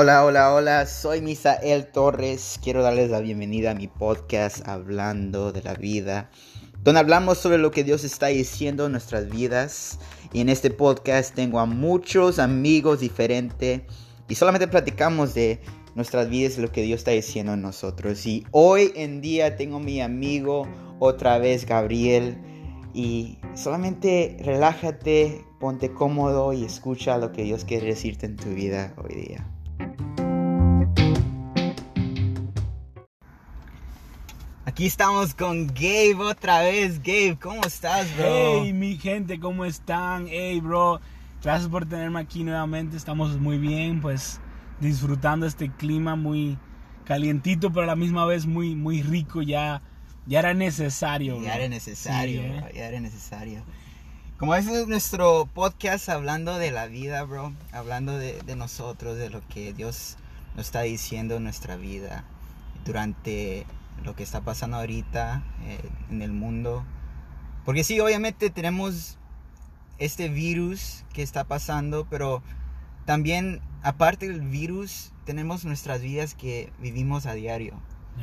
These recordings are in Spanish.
Hola, hola, hola, soy Misael Torres. Quiero darles la bienvenida a mi podcast Hablando de la Vida, donde hablamos sobre lo que Dios está diciendo en nuestras vidas. Y en este podcast tengo a muchos amigos diferentes y solamente platicamos de nuestras vidas y lo que Dios está diciendo en nosotros. Y hoy en día tengo mi amigo otra vez, Gabriel. Y solamente relájate, ponte cómodo y escucha lo que Dios quiere decirte en tu vida hoy día. Aquí estamos con Gabe otra vez. Gabe, ¿cómo estás, bro? Hey, mi gente, ¿cómo están? Hey, bro, gracias por tenerme aquí nuevamente. Estamos muy bien, pues disfrutando este clima muy calientito, pero a la misma vez muy, muy rico. Ya, ya era necesario. Ya era necesario, ¿eh? ya era necesario. Como este es nuestro podcast hablando de la vida, bro, hablando de, de nosotros, de lo que Dios nos está diciendo en nuestra vida durante lo que está pasando ahorita eh, en el mundo. Porque sí, obviamente tenemos este virus que está pasando, pero también aparte del virus tenemos nuestras vidas que vivimos a diario.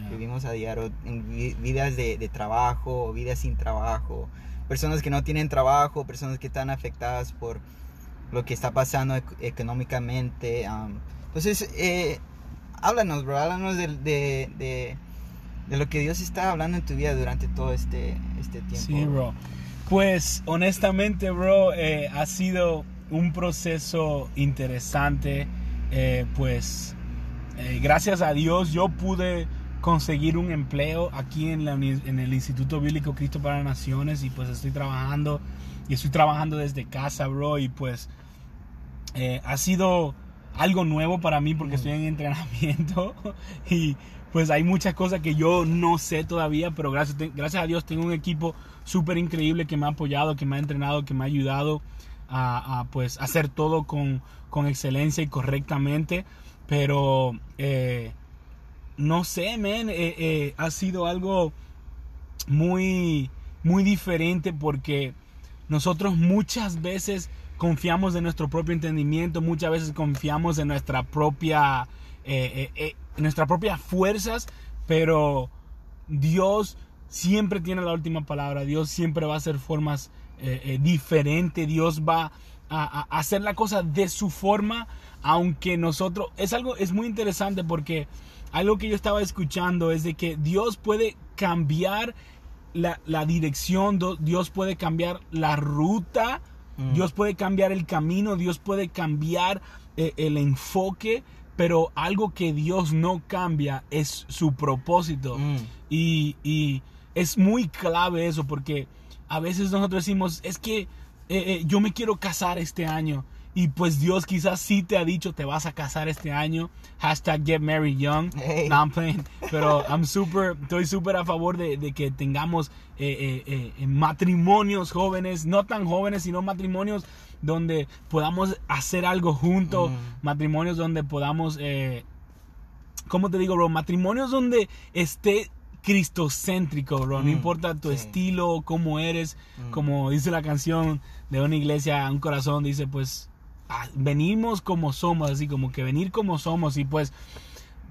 Vivimos a diario, en vidas de, de, trabajo, vidas sin trabajo, personas que no tienen trabajo, personas que están afectadas por lo que está pasando económicamente. entonces, eh, háblanos, bro, háblanos de, de de lo que Dios está hablando en tu vida durante todo este, este tiempo. Sí, bro. Pues honestamente, bro, eh, ha sido un proceso interesante. Eh, pues eh, gracias a Dios yo pude conseguir un empleo aquí en, la, en, el Instituto Bíblico Cristo para Naciones y pues estoy trabajando y estoy trabajando desde casa, bro, y pues ha sido algo nuevo para mí porque estoy en entrenamiento y pues hay muchas cosas que yo no sé todavía, pero gracias, gracias a Dios tengo un equipo súper increíble que me ha apoyado, que me ha entrenado, que me ha ayudado a, pues hacer todo con, con, excelencia y correctamente. Pero eh, no sé, men, eh, eh, ha sido algo muy, muy diferente porque nosotros muchas veces confiamos en nuestro propio entendimiento, muchas veces confiamos en nuestra propia eh, eh, eh, nuestras propias fuerzas, pero Dios siempre tiene la última palabra, Dios siempre va a hacer formas diferentes, Dios va a, hacer la cosa de su forma, aunque nosotros, es algo, es muy interesante porque algo que yo estaba escuchando es de que Dios puede cambiar la, dirección, Dios puede cambiar la ruta, mm. Dios puede cambiar el camino, Dios puede cambiar el enfoque pero algo que Dios no cambia es su propósito. Mm. Y, es muy clave eso porque a veces nosotros decimos, es que eh, eh, yo me quiero casar este año. Y pues Dios quizás sí te ha dicho, te vas a casar este año. Hashtag get married young. No, I'm playing. Pero I'm super, estoy súper a favor de, que tengamos eh, matrimonios jóvenes, no tan jóvenes, sino matrimonios donde podamos hacer algo juntos, matrimonios donde podamos, eh, ¿cómo te digo, bro? Matrimonios donde esté cristocéntrico, bro. No importa tu estilo, cómo eres, como dice la canción de una iglesia, un corazón, dice, pues, ah, venimos como somos, así como que venir como somos y pues,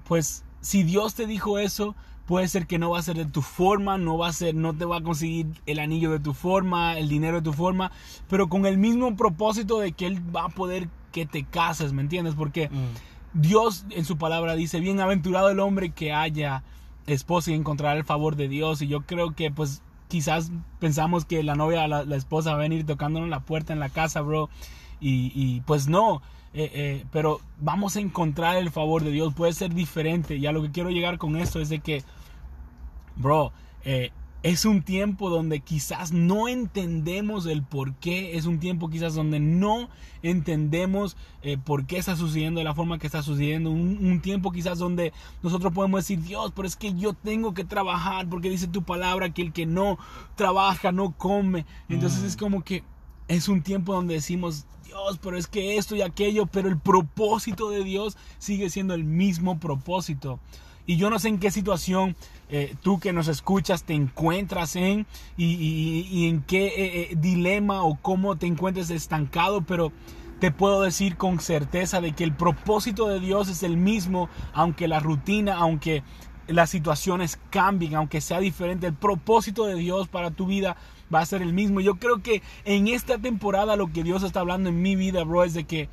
pues, si Dios te dijo eso, puede ser que no va a ser de tu forma, no va a ser, no te va a conseguir el anillo de tu forma, el dinero de tu forma, pero con el mismo propósito de que Él va a poder que te cases, ¿me entiendes? Porque mm. Dios en su palabra dice, bienaventurado el hombre que haya esposa y encontrará el favor de Dios. Y yo creo que pues quizás pensamos que la novia, la, la esposa va a venir tocándonos la puerta en la casa, bro. Y, y pues no, eh, eh, pero vamos a encontrar el favor de Dios. Puede ser diferente. Ya lo que quiero llegar con esto es de que, bro, eh, es un tiempo donde quizás no entendemos el por qué. Es un tiempo quizás donde no entendemos por qué está sucediendo de la forma que está sucediendo. Un, tiempo quizás donde nosotros podemos decir, Dios, pero es que yo tengo que trabajar porque dice tu palabra que el que no trabaja no come. Entonces mm. es como que es un tiempo donde decimos, Dios, pero es que esto y aquello, pero el propósito de Dios sigue siendo el mismo propósito. Y yo no sé en qué situación eh, tú que nos escuchas te encuentras en y, en qué eh, eh, dilema o cómo te encuentres estancado, pero te puedo decir con certeza de que el propósito de Dios es el mismo, aunque la rutina, aunque las situaciones cambien, aunque sea diferente, el propósito de Dios para tu vida va a ser el mismo. Yo creo que en esta temporada lo que Dios está hablando en mi vida, bro, es de que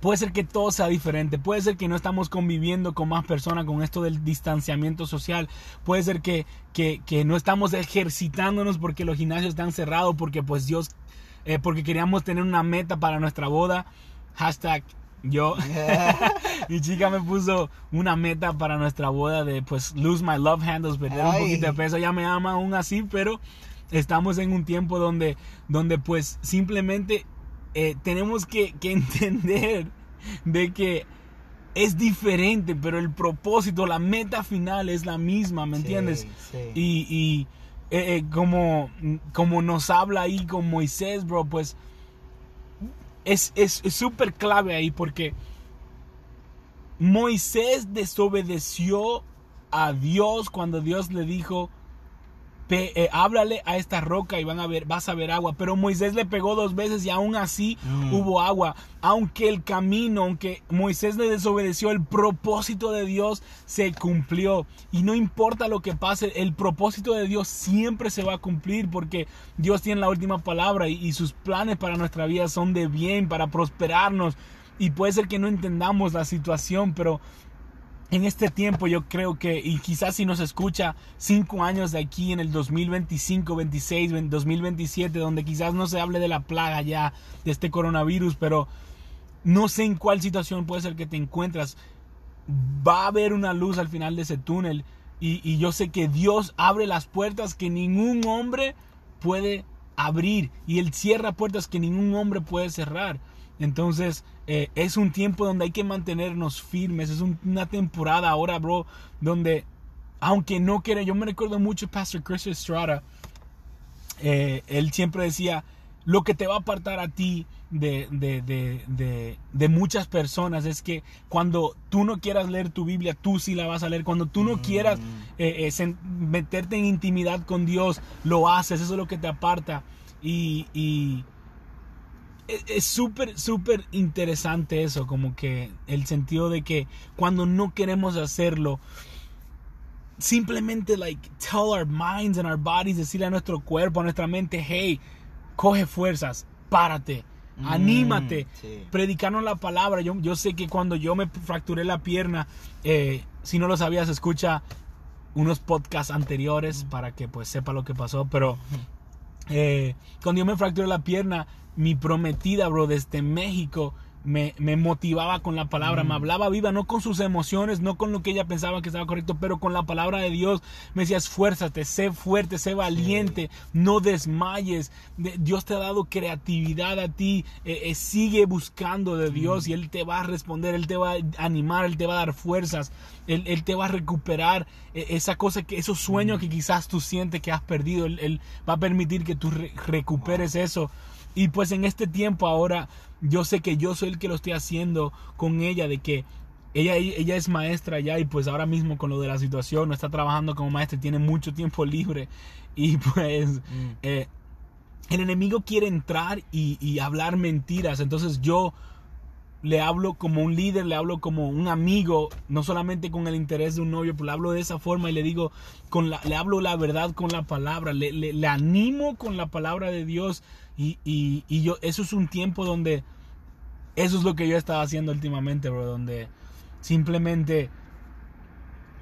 puede ser que todo sea diferente, puede ser que no estamos conviviendo con más personas con esto del distanciamiento social, puede ser que, que, que no estamos ejercitándonos porque los gimnasios están cerrados, porque pues Dios, eh, porque queríamos tener una meta para nuestra boda. Hashtag yo, mi chica me puso una meta para nuestra boda de pues lose my love handles, perder un poquito de peso. Ella me ama aún así, pero estamos en un tiempo donde, donde pues simplemente eh, tenemos que, entender de que es diferente, pero el propósito, la meta final es la misma, ¿me entiendes? Y, eh, eh, como, como nos habla ahí con Moisés, bro, pues es súper es, clave ahí porque Moisés desobedeció a Dios cuando Dios le dijo, eh, háblale a esta roca y van a ver, vas a ver agua. Pero Moisés le pegó dos veces y aún así mm. hubo agua. Aunque el camino, aunque Moisés le desobedeció, el propósito de Dios se cumplió. Y no importa lo que pase, el propósito de Dios siempre se va a cumplir porque Dios tiene la última palabra y, y sus planes para nuestra vida son de bien, para prosperarnos. Y puede ser que no entendamos la situación, pero en este tiempo yo creo que, y quizás si nos escucha cinco años de aquí en el 2025, 26, 2027, donde quizás no se hable de la plaga ya de este coronavirus, pero no sé en cuál situación puede ser que te encuentras, va a haber una luz al final de ese túnel y, y yo sé que Dios abre las puertas que ningún hombre puede abrir y Él cierra puertas que ningún hombre puede cerrar. Entonces, eh, es un tiempo donde hay que mantenernos firmes. Es una temporada ahora, bro, donde, aunque no quiera, yo me recuerdo mucho Pastor Chris Estrada. Eh, él siempre decía, lo que te va a apartar a ti de, de, muchas personas es que cuando tú no quieras leer tu Biblia, tú sí la vas a leer. Cuando tú no mm. quieras eh, meterte en intimidad con Dios, lo haces. Eso es lo que te aparta. y, es súper, súper interesante eso, como que el sentido de que cuando no queremos hacerlo, simplemente like tell our minds and our bodies, decirle a nuestro cuerpo, a nuestra mente, hey, coge fuerzas, párate, mm, anímate, predicarnos la palabra. Yo, yo sé que cuando yo me fracturé la pierna, eh, si no lo sabías, escucha unos podcasts anteriores para que pues sepa lo que pasó, pero eh, cuando yo me fracturé la pierna, mi prometida, bro, desde México, me, motivaba con la palabra, me mm. hablaba viva, no con sus emociones, no con lo que ella pensaba que estaba correcto, pero con la palabra de Dios. Me decía, esfuérzate, sé fuerte, sé valiente, no desmayes. Dios te ha dado creatividad a ti, eh, eh, sigue buscando de Dios y Él te va a responder, Él te va a animar, Él te va a dar fuerzas, Él, te va a recuperar eh, esa cosa, que esos sueños mm. que quizás tú sientes que has perdido, Él, va a permitir que tú recuperes eso. Y pues en este tiempo ahora yo sé que yo soy el que lo estoy haciendo con ella, de que ella, ella es maestra ya y pues ahora mismo con lo de la situación no está trabajando como maestra, tiene mucho tiempo libre y pues mm. eh, el enemigo quiere entrar y, y, hablar mentiras, entonces yo le hablo como un líder, le hablo como un amigo, no solamente con el interés de un novio, pero le hablo de esa forma y le digo, con la, le hablo la verdad con la palabra, le, le, le animo con la palabra de Dios y, yo, eso es un tiempo donde, eso es lo que yo estaba haciendo últimamente, bro, donde simplemente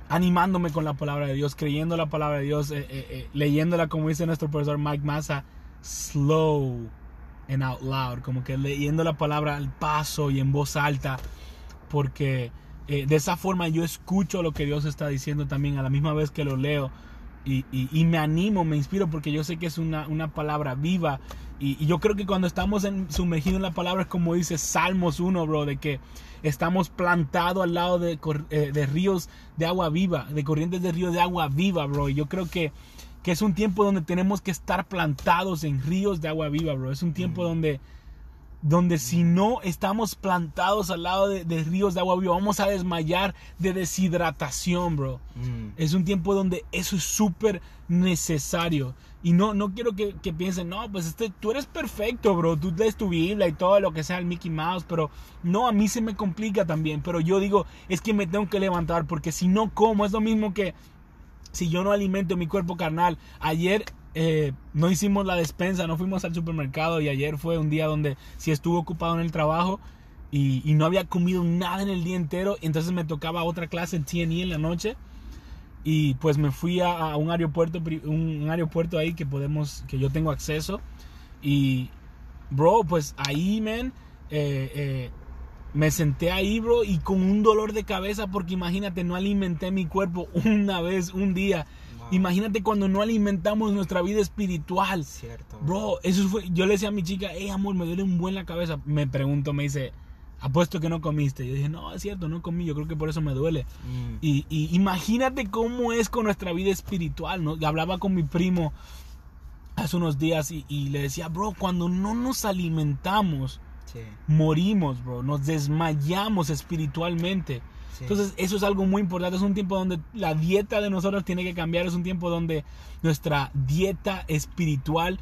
animándome con la palabra de Dios, creyendo la palabra de Dios, eh, eh, eh, leyéndola como dice nuestro profesor Mike Massa, slow and out loud, como que leyendo la palabra al paso y en voz alta, porque de esa forma yo escucho lo que Dios está diciendo también a la misma vez que lo leo y, y, me animo, me inspiro porque yo sé que es una, una palabra viva y, yo creo que cuando estamos en, sumergidos en la palabra es como dice Salmos 1, bro, de que estamos plantados al lado de, eh, de, ríos de agua viva, de corrientes de ríos de agua viva, bro. Y yo creo que, que, es un tiempo donde tenemos que estar plantados en ríos de agua viva, bro. Es un tiempo donde donde si no estamos plantados al lado de, de ríos de agua viva, vamos a desmayar de deshidratación, bro. Mm. Es un tiempo donde eso es súper necesario. Y no, no quiero que, que piensen, no, pues este, tú eres perfecto, bro. Tú lees tu Biblia y todo lo que sea el Mickey Mouse, pero no, a mí se me complica también. Pero yo digo, es que me tengo que levantar porque si no como, es lo mismo que si yo no alimento mi cuerpo carnal. Ayer eh, no hicimos la despensa, no fuimos al supermercado y ayer fue un día donde sí estuve ocupado en el trabajo y, no había comido nada en el día entero. Entonces me tocaba otra clase en TNE en la noche y pues me fui a, un aeropuerto un, aeropuerto ahí que podemos que yo tengo acceso y bro pues ahí man eh, eh, me senté ahí bro y con un dolor de cabeza porque imagínate no alimenté mi cuerpo una vez un día. Imagínate cuando no alimentamos nuestra vida espiritual Cierto. Bro, eso fue. Yo le decía a mi chica, hey amor, me duele un buen la cabeza. Me preguntó, me dice, apuesto que no comiste. Yo dije, no, es cierto, no comí. Yo creo que por eso me duele. Mm. Y, y imagínate cómo es con nuestra vida espiritual, ¿no? Hablaba con mi primo hace unos días y, y le decía, bro, cuando no nos alimentamos, Sí, morimos, bro. Nos desmayamos espiritualmente. Sí. Entonces, eso es algo muy importante. Es un tiempo donde la dieta de nosotros tiene que cambiar. Es un tiempo donde nuestra dieta espiritual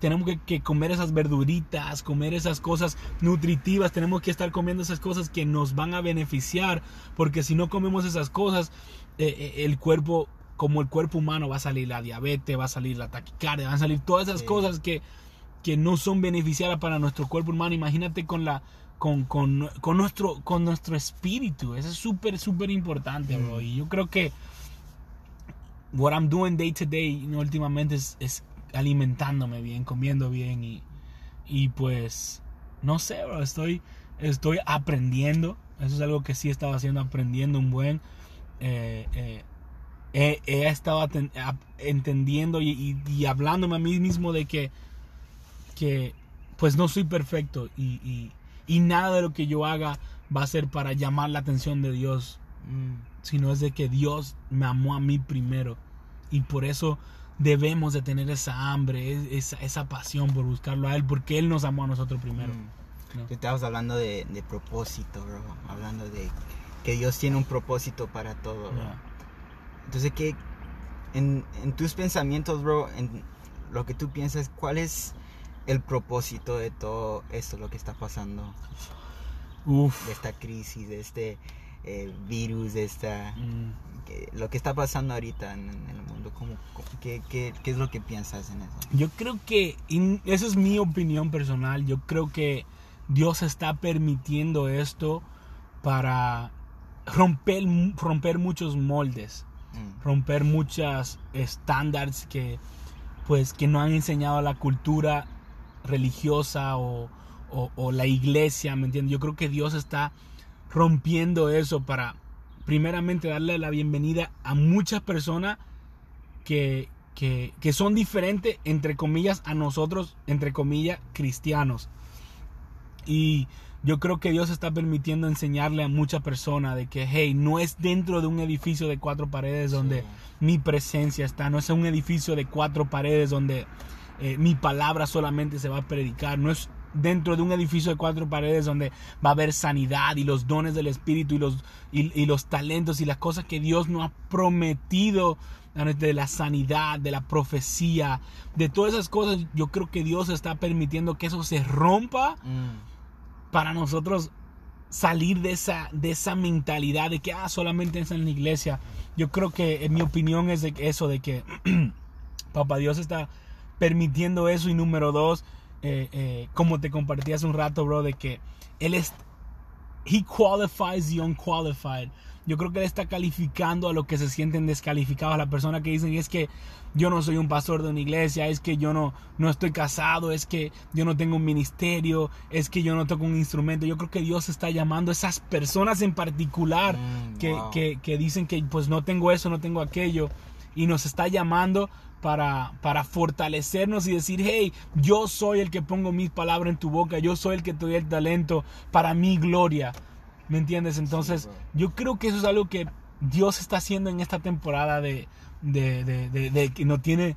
tenemos que, que comer esas verduritas, comer esas cosas nutritivas. Tenemos que estar comiendo esas cosas que nos van a beneficiar. Porque si no comemos esas cosas, eh, eh, el cuerpo, como el cuerpo humano, va a salir la diabetes, va a salir la taquicardia, van a salir todas esas Sí. cosas que, que no son beneficiarias para nuestro cuerpo humano. Imagínate con la con, con, con nuestro con nuestro espíritu. Eso es súper súper importante, bro. Mm. Y yo creo que what I'm doing day to day you know, últimamente es, es alimentándome bien, comiendo bien y, y pues no sé, bro, estoy estoy aprendiendo. Eso es algo que sí he estado haciendo, aprendiendo un buen. eh, eh, he, he estado entendiendo y, y- y hablándome a mí mismo de que, que pues no soy perfecto y, y- nada de lo que yo haga va a ser para llamar la atención de Dios, Mm. sino es de que Dios me amó a mí primero y por eso debemos de tener esa hambre, es- esa, esa pasión por buscarlo a Él, porque Él nos amó a nosotros primero. Mm. ¿no? Estabas hablando de, de propósito, bro. Hablando de que Dios tiene un propósito para todo, bro. Entonces, ¿qué, en, en tus pensamientos, bro, en lo que tú piensas, ¿cuál es el propósito de todo esto, lo que está pasando? Uf. De esta crisis, de este eh, virus, de esta... Mm. que- lo que está pasando ahorita en, en el mundo, ¿cómo, cómo- qué, qué- qué es lo que piensas en eso? Yo creo que, y esa es mi opinión personal, yo creo que Dios está permitiendo esto para romper, romper muchos moldes, Mm, romper muchas estándares que, pues, que no han enseñado la cultura religiosa o, o- o la iglesia, ¿me entiendes? Yo creo que Dios está rompiendo eso para, primeramente, darle la bienvenida a muchas personas que, que, que son diferentes, entre comillas, a nosotros, entre comillas, cristianos. Y yo creo que Dios está permitiendo enseñarle a muchas personas de que, hey, no es dentro de un edificio de cuatro paredes donde Sí. mi presencia está, no es un edificio de cuatro paredes donde eh, mi palabra solamente se va a predicar, no es dentro de un edificio de cuatro paredes donde va a haber sanidad y los dones del Espíritu y los, y, y los talentos y las cosas que Dios nos ha prometido de la sanidad, de la profecía, de todas esas cosas, yo creo que Dios está permitiendo que eso se rompa Mm, para nosotros salir de esa, de esa mentalidad de que ah, solamente es en la iglesia. Yo creo que en mi opinión es de eso, de que Papá Dios está permitiendo eso y número dos, eh, eh, como te compartí hace un rato, bro, de que Él es, He qualifies the unqualified. Yo creo que Él está calificando a los que se sienten descalificados, a la persona que dicen es que yo no soy un pastor de una iglesia, es que yo no, no estoy casado, es que yo no tengo un ministerio, es que yo no toco un instrumento. Yo creo que Dios está llamando a esas personas en particular Mm, que, wow. que- que dicen que pues no tengo eso, no tengo aquello, y nos está llamando para, para fortalecernos y decir, hey, yo soy el que pongo mis palabras en tu boca, yo soy el que te doy el talento para mi gloria. ¿Me entiendes? Entonces, yo creo que eso es algo que Dios está haciendo en esta temporada de, de, de- de- de que no tiene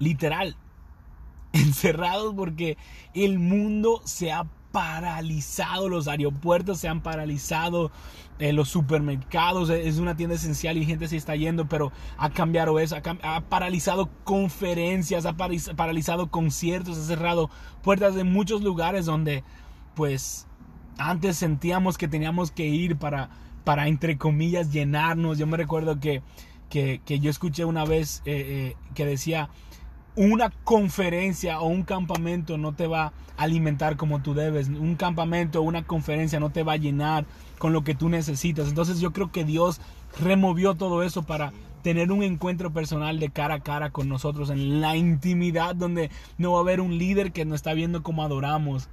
literal. encerrados porque el mundo se ha paralizado, los aeropuertos se han paralizado, eh, los supermercados, eh, es una tienda esencial y gente se está yendo, pero ha cambiado eso, ha, paralizado conferencias, ha paralizado conciertos, ha cerrado puertas de muchos lugares donde pues antes sentíamos que teníamos que ir para, para entre comillas, llenarnos. Yo me recuerdo que, que, yo escuché una vez eh, que decía, una conferencia o un campamento no te va a alimentar como tú debes. Un campamento o una conferencia no te va a llenar con lo que tú necesitas. Entonces yo creo que Dios removió todo eso para tener un encuentro personal de cara a cara con nosotros en la intimidad donde no va a haber un líder que nos está viendo como adoramos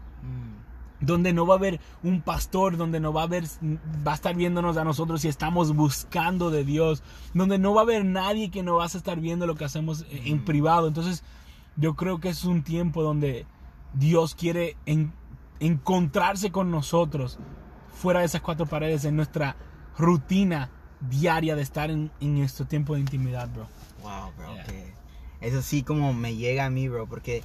donde no va a haber un pastor, donde no va a haber, va a estar viéndonos a nosotros si estamos buscando de Dios, donde no va a haber nadie que nos va a estar viendo lo que hacemos en mm. privado. Entonces, yo creo que es un tiempo donde Dios quiere encontrarse con nosotros fuera de esas cuatro paredes, en nuestra rutina diaria de estar en, nuestro tiempo de intimidad, bro. Wow, bro. Eso sí como me llega a mí, bro, porque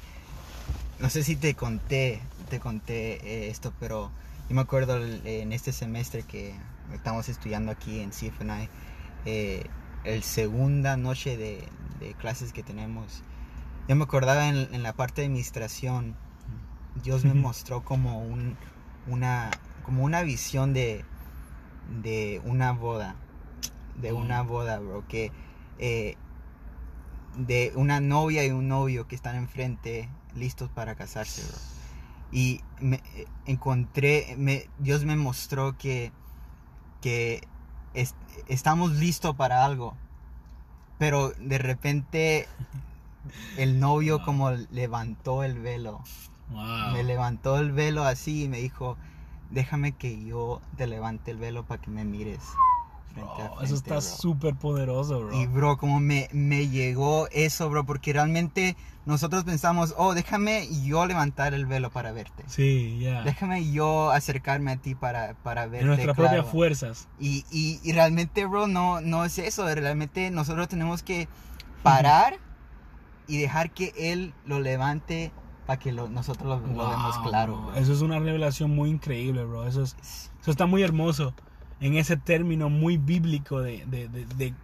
no sé si te conté, te conté eh, esto, pero yo me acuerdo en este semestre que estamos estudiando aquí en CFNI, eh, el segunda noche de, clases que tenemos, yo me acordaba en, la parte de administración, Dios me mostró como un, una, como una visión de, de una boda, de una boda, bro, que eh, de una novia y un novio que están enfrente listos para casarse, bro. Y me eh, encontré, me, Dios me mostró que, que estamos listos para algo. Pero de repente el novio como levantó el velo. Me levantó el velo así y me dijo, déjame que yo te levante el velo para que me mires eso está súper poderoso, bro. Y, bro, como me, me llegó eso, bro, porque realmente nosotros pensamos, oh, déjame yo levantar el velo para verte. Sí, ya. Déjame yo acercarme a ti para, para verte. En nuestras propias fuerzas. Y, y, realmente, bro, no, no es eso. Realmente nosotros tenemos que parar y dejar que Él lo levante para que nosotros lo, vemos claro. Eso es una revelación muy increíble, bro. Eso, es, eso está muy hermoso en ese término muy bíblico de,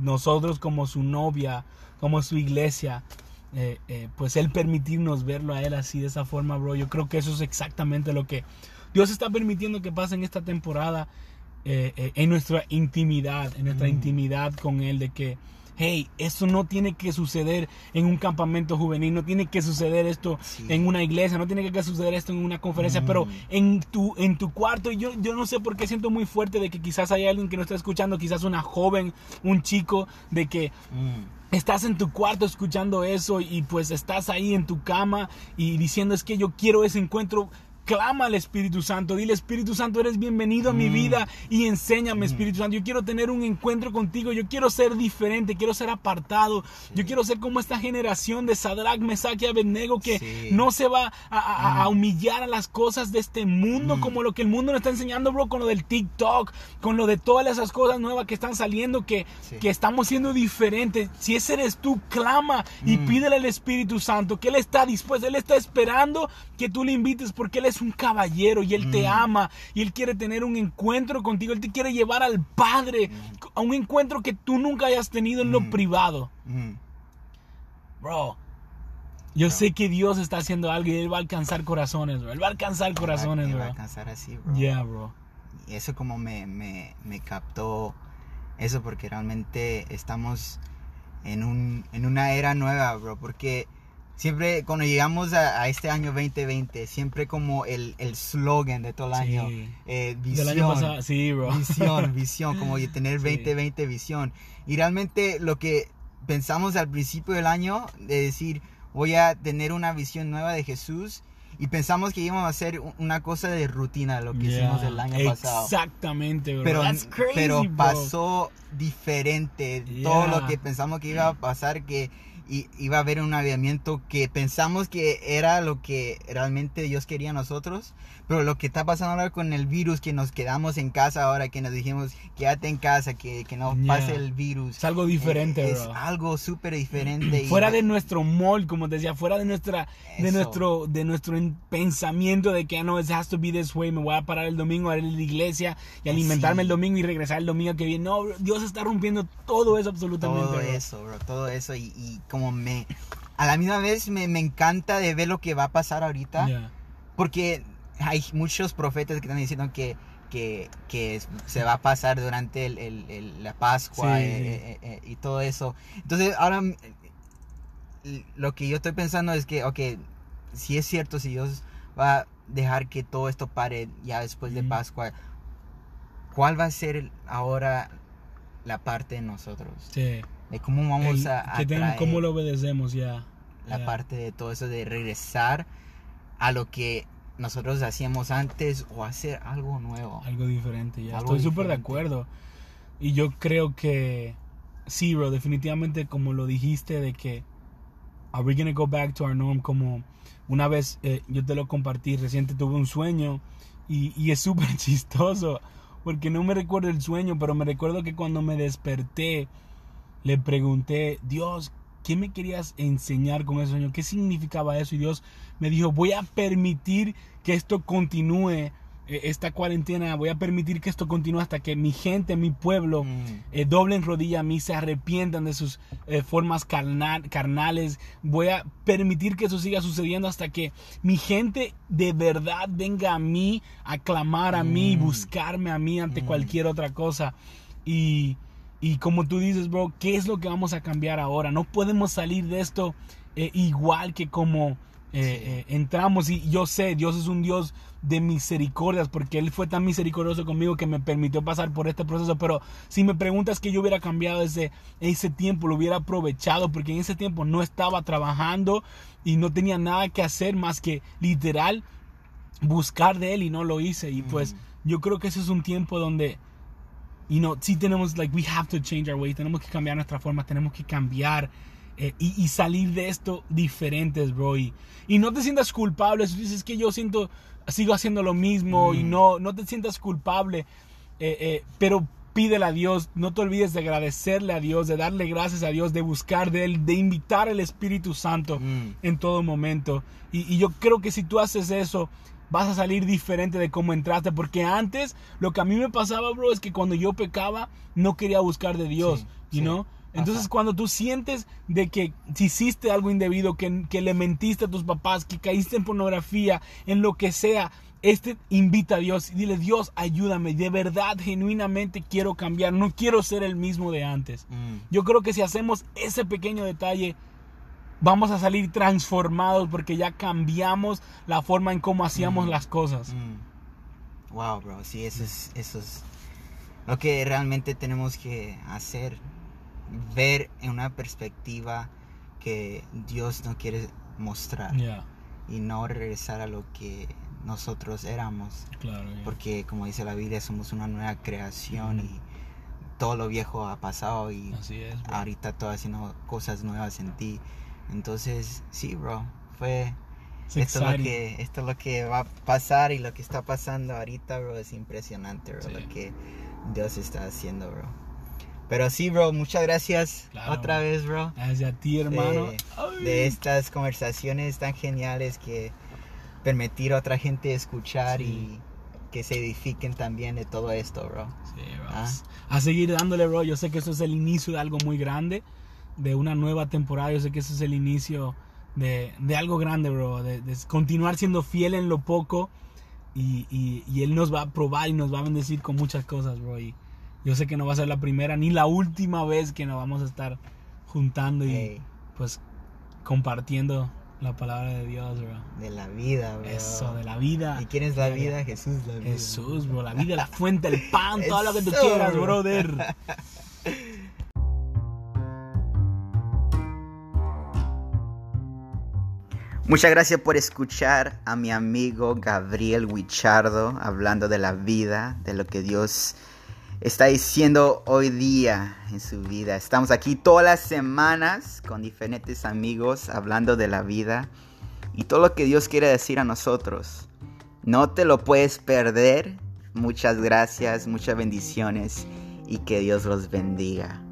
nosotros como su novia, como su iglesia, eh, eh, pues Él permitirnos verlo a Él así de esa forma, bro. Yo creo que eso es exactamente lo que Dios está permitiendo que pase en esta temporada, eh, en nuestra intimidad, en nuestra mm. intimidad con Él, de que hey, eso no tiene que suceder en un campamento juvenil, no tiene que suceder esto en una iglesia, no tiene que suceder esto en una conferencia, pero mm. en tu, en tu cuarto, yo, yo no sé por qué siento muy fuerte de que quizás hay alguien que no está escuchando, quizás una joven, un chico, de que... Mm. Estás en tu cuarto escuchando eso y pues estás ahí en tu cama y diciendo es que yo quiero ese encuentro clama al Espíritu Santo. Dile, Espíritu Santo, eres bienvenido a mi mm. vida y enséñame, mm. Espíritu Santo. Yo quiero tener un encuentro contigo. Yo quiero ser diferente, quiero ser apartado. Yo quiero ser como esta generación de Sadrach, Mesach y Abednego que no se va a, mm. humillar a las cosas de este mundo como lo que el mundo nos está enseñando, bro, con lo del TikTok, con lo de todas esas cosas nuevas que están saliendo, que, que estamos siendo diferentes. Si ese eres tú, clama y pídele al Espíritu Santo que Él está dispuesto, Él está esperando que tú le invites porque Él es un caballero y Él te mm. ama y Él quiere tener un encuentro contigo. Él te quiere llevar al Padre mm. a un encuentro que tú nunca hayas tenido en lo mm. privado. Bro, yo sé que Dios está haciendo algo y Él va a alcanzar corazones, bro. Él va a alcanzar corazones, bro. va a alcanzar así, bro. Yeah, bro. Y eso como me, me captó eso porque realmente estamos en, un, en una era nueva, bro. Porque siempre cuando llegamos a, este año 2020, siempre como el, el slogan de todo el año, eh, visión, sí, bro. visión, visión, como tener 2020 visión. Y realmente lo que pensamos al principio del año, de decir, voy a tener una visión nueva de Jesús, y pensamos que íbamos a hacer una cosa de rutina, lo que hicimos el año pasado. Exactamente, bro. Pero, pero pasó diferente. Todo lo que pensamos que iba a pasar, que y iba a haber un avivamiento que pensamos que era lo que realmente Dios quería a nosotros, pero lo que está pasando ahora con el virus, que nos quedamos en casa ahora, que nos dijimos, quédate en casa, que, que no Yeah. pase el virus. Es algo diferente, es, bro. algo súper diferente. y- fuera de nuestro molde, como te decía, fuera de nuestra de nuestro de nuestro en- pensamiento de que "Ah, no, it has to be this way, me voy a parar el domingo a ir a la iglesia y alimentarme Sí. el domingo y regresar el domingo que viene. No, bro, Dios está rompiendo todo eso absolutamente. todo bro. eso, bro, todo eso y, y como me a la misma vez me, me encanta de ver lo que va a pasar ahorita Yeah. porque hay muchos profetas que están diciendo que que, que se va a pasar durante el, el- el- la Pascua Sí, eh, eh, eh, y todo eso. Entonces ahora mm, lo que yo estoy pensando es que, ok, si es cierto, si Dios va a dejar que todo esto pare ya después de. Pascua, ¿cuál va a ser ahora la parte de nosotros? Sí. De cómo vamos El- a, a traer cómo lo obedecemos ya. la Ya. parte de todo eso de regresar a lo que nosotros hacíamos antes o hacer algo nuevo. Algo diferente, ya. Algo Estoy súper de acuerdo. Y yo creo que sí, bro, definitivamente como lo dijiste de que are we gonna go back to our norm como una vez eh, yo te lo compartí, reciente tuve un sueño y, y es súper chistoso porque no me recuerdo el sueño, pero me recuerdo que cuando me desperté le pregunté, Dios, ¿qué me querías enseñar con ese sueño? ¿Qué significaba eso? Y Dios me dijo, voy a permitir que esto continúe, eh, esta cuarentena, voy a permitir que esto continúe hasta que mi gente, mi pueblo, Mm, eh, doblen rodilla a mí, se arrepientan de sus eh, formas carnal- carnales. Voy a permitir que eso siga sucediendo hasta que mi gente de verdad venga a mí, a clamar a mí, Mm. buscarme a mí ante Mm. cualquier otra cosa. Y, y como tú dices, bro, ¿qué es lo que vamos a cambiar ahora? No podemos salir de esto eh, igual que como eh, eh, entramos. Y yo sé, Dios es un Dios de misericordias, porque Él fue tan misericordioso conmigo que me permitió pasar por este proceso. Pero si me preguntas que yo hubiera cambiado ese, ese tiempo, lo hubiera aprovechado, porque en ese tiempo no estaba trabajando y no tenía nada que hacer más que literal buscar de Él y no lo hice. Y pues Mm. yo creo que ese es un tiempo donde you know, sí tenemos, like, we have to change our ways, tenemos que cambiar nuestra forma, tenemos que cambiar eh, y, y salir de esto diferentes, bro. Y, y no te sientas culpable, si dices que yo siento, sigo haciendo lo mismo y Mm. no, no te sientas culpable, eh, eh, pero pídele a Dios, no te olvides de agradecerle a Dios, de darle gracias a Dios, de buscar de Él, de invitar al Espíritu Santo mm, en todo momento. Y, y yo creo que si tú haces eso, vas a salir diferente de cómo entraste. Porque antes, lo que a mí me pasaba, bro, es que cuando yo pecaba, no quería buscar de Dios, Sí, you know? Entonces, Ajá. cuando tú sientes de que si hiciste algo indebido, que, que le mentiste a tus papás, que caíste en pornografía, en lo que sea, este invita a Dios y dile, Dios, ayúdame, de verdad, genuinamente quiero cambiar, no quiero ser el mismo de antes. mm. Yo creo que si hacemos ese pequeño detalle, vamos a salir transformados porque ya cambiamos la forma en cómo hacíamos Mm. las cosas. Mm. Wow, bro, sí, eso es, eso es lo que realmente tenemos que hacer. Ver en una perspectiva que Dios no quiere mostrar Ya, y no regresar a lo que nosotros éramos. claro. ya. Porque como dice la Biblia, somos una nueva creación y todo lo viejo ha pasado y Así es. ahorita todo haciendo cosas nuevas en ti. Entonces, sí, bro, fue It's esto es, lo que, esto es lo que va a pasar y lo que está pasando ahorita, bro, es impresionante, bro, Sí. lo que Dios está haciendo, bro. Pero sí, bro, muchas gracias Claro, otra bro. vez, bro, Gracias a ti, hermano. de, de estas conversaciones tan geniales que permitir a otra gente escuchar Sí. y que se edifiquen también de todo esto, bro. Sí, bro. Ah. A seguir dándole, bro. Yo sé que eso es el inicio de algo muy grande, de una nueva temporada. Yo sé que eso es el inicio de, de algo grande, bro. De, de continuar siendo fiel en lo poco y, y- y Él nos va a probar y nos va a bendecir con muchas cosas, bro. Y yo sé que no va a ser la primera ni la última vez que nos vamos a estar juntando y pues compartiendo la palabra de Dios, bro. de la vida, bro. Eso, de la vida. ¿Y quién es la ya. vida? Jesús, la vida. Jesús, bro, la vida, la fuente, el pan, todo lo que tú quieras, bro. brother. Muchas gracias por escuchar a mi amigo Gabriel Wichardo hablando de la vida, de lo que Dios está diciendo hoy día en su vida. Estamos aquí todas las semanas con diferentes amigos hablando de la vida y todo lo que Dios quiere decir a nosotros. No te lo puedes perder. Muchas gracias, muchas bendiciones y que Dios los bendiga.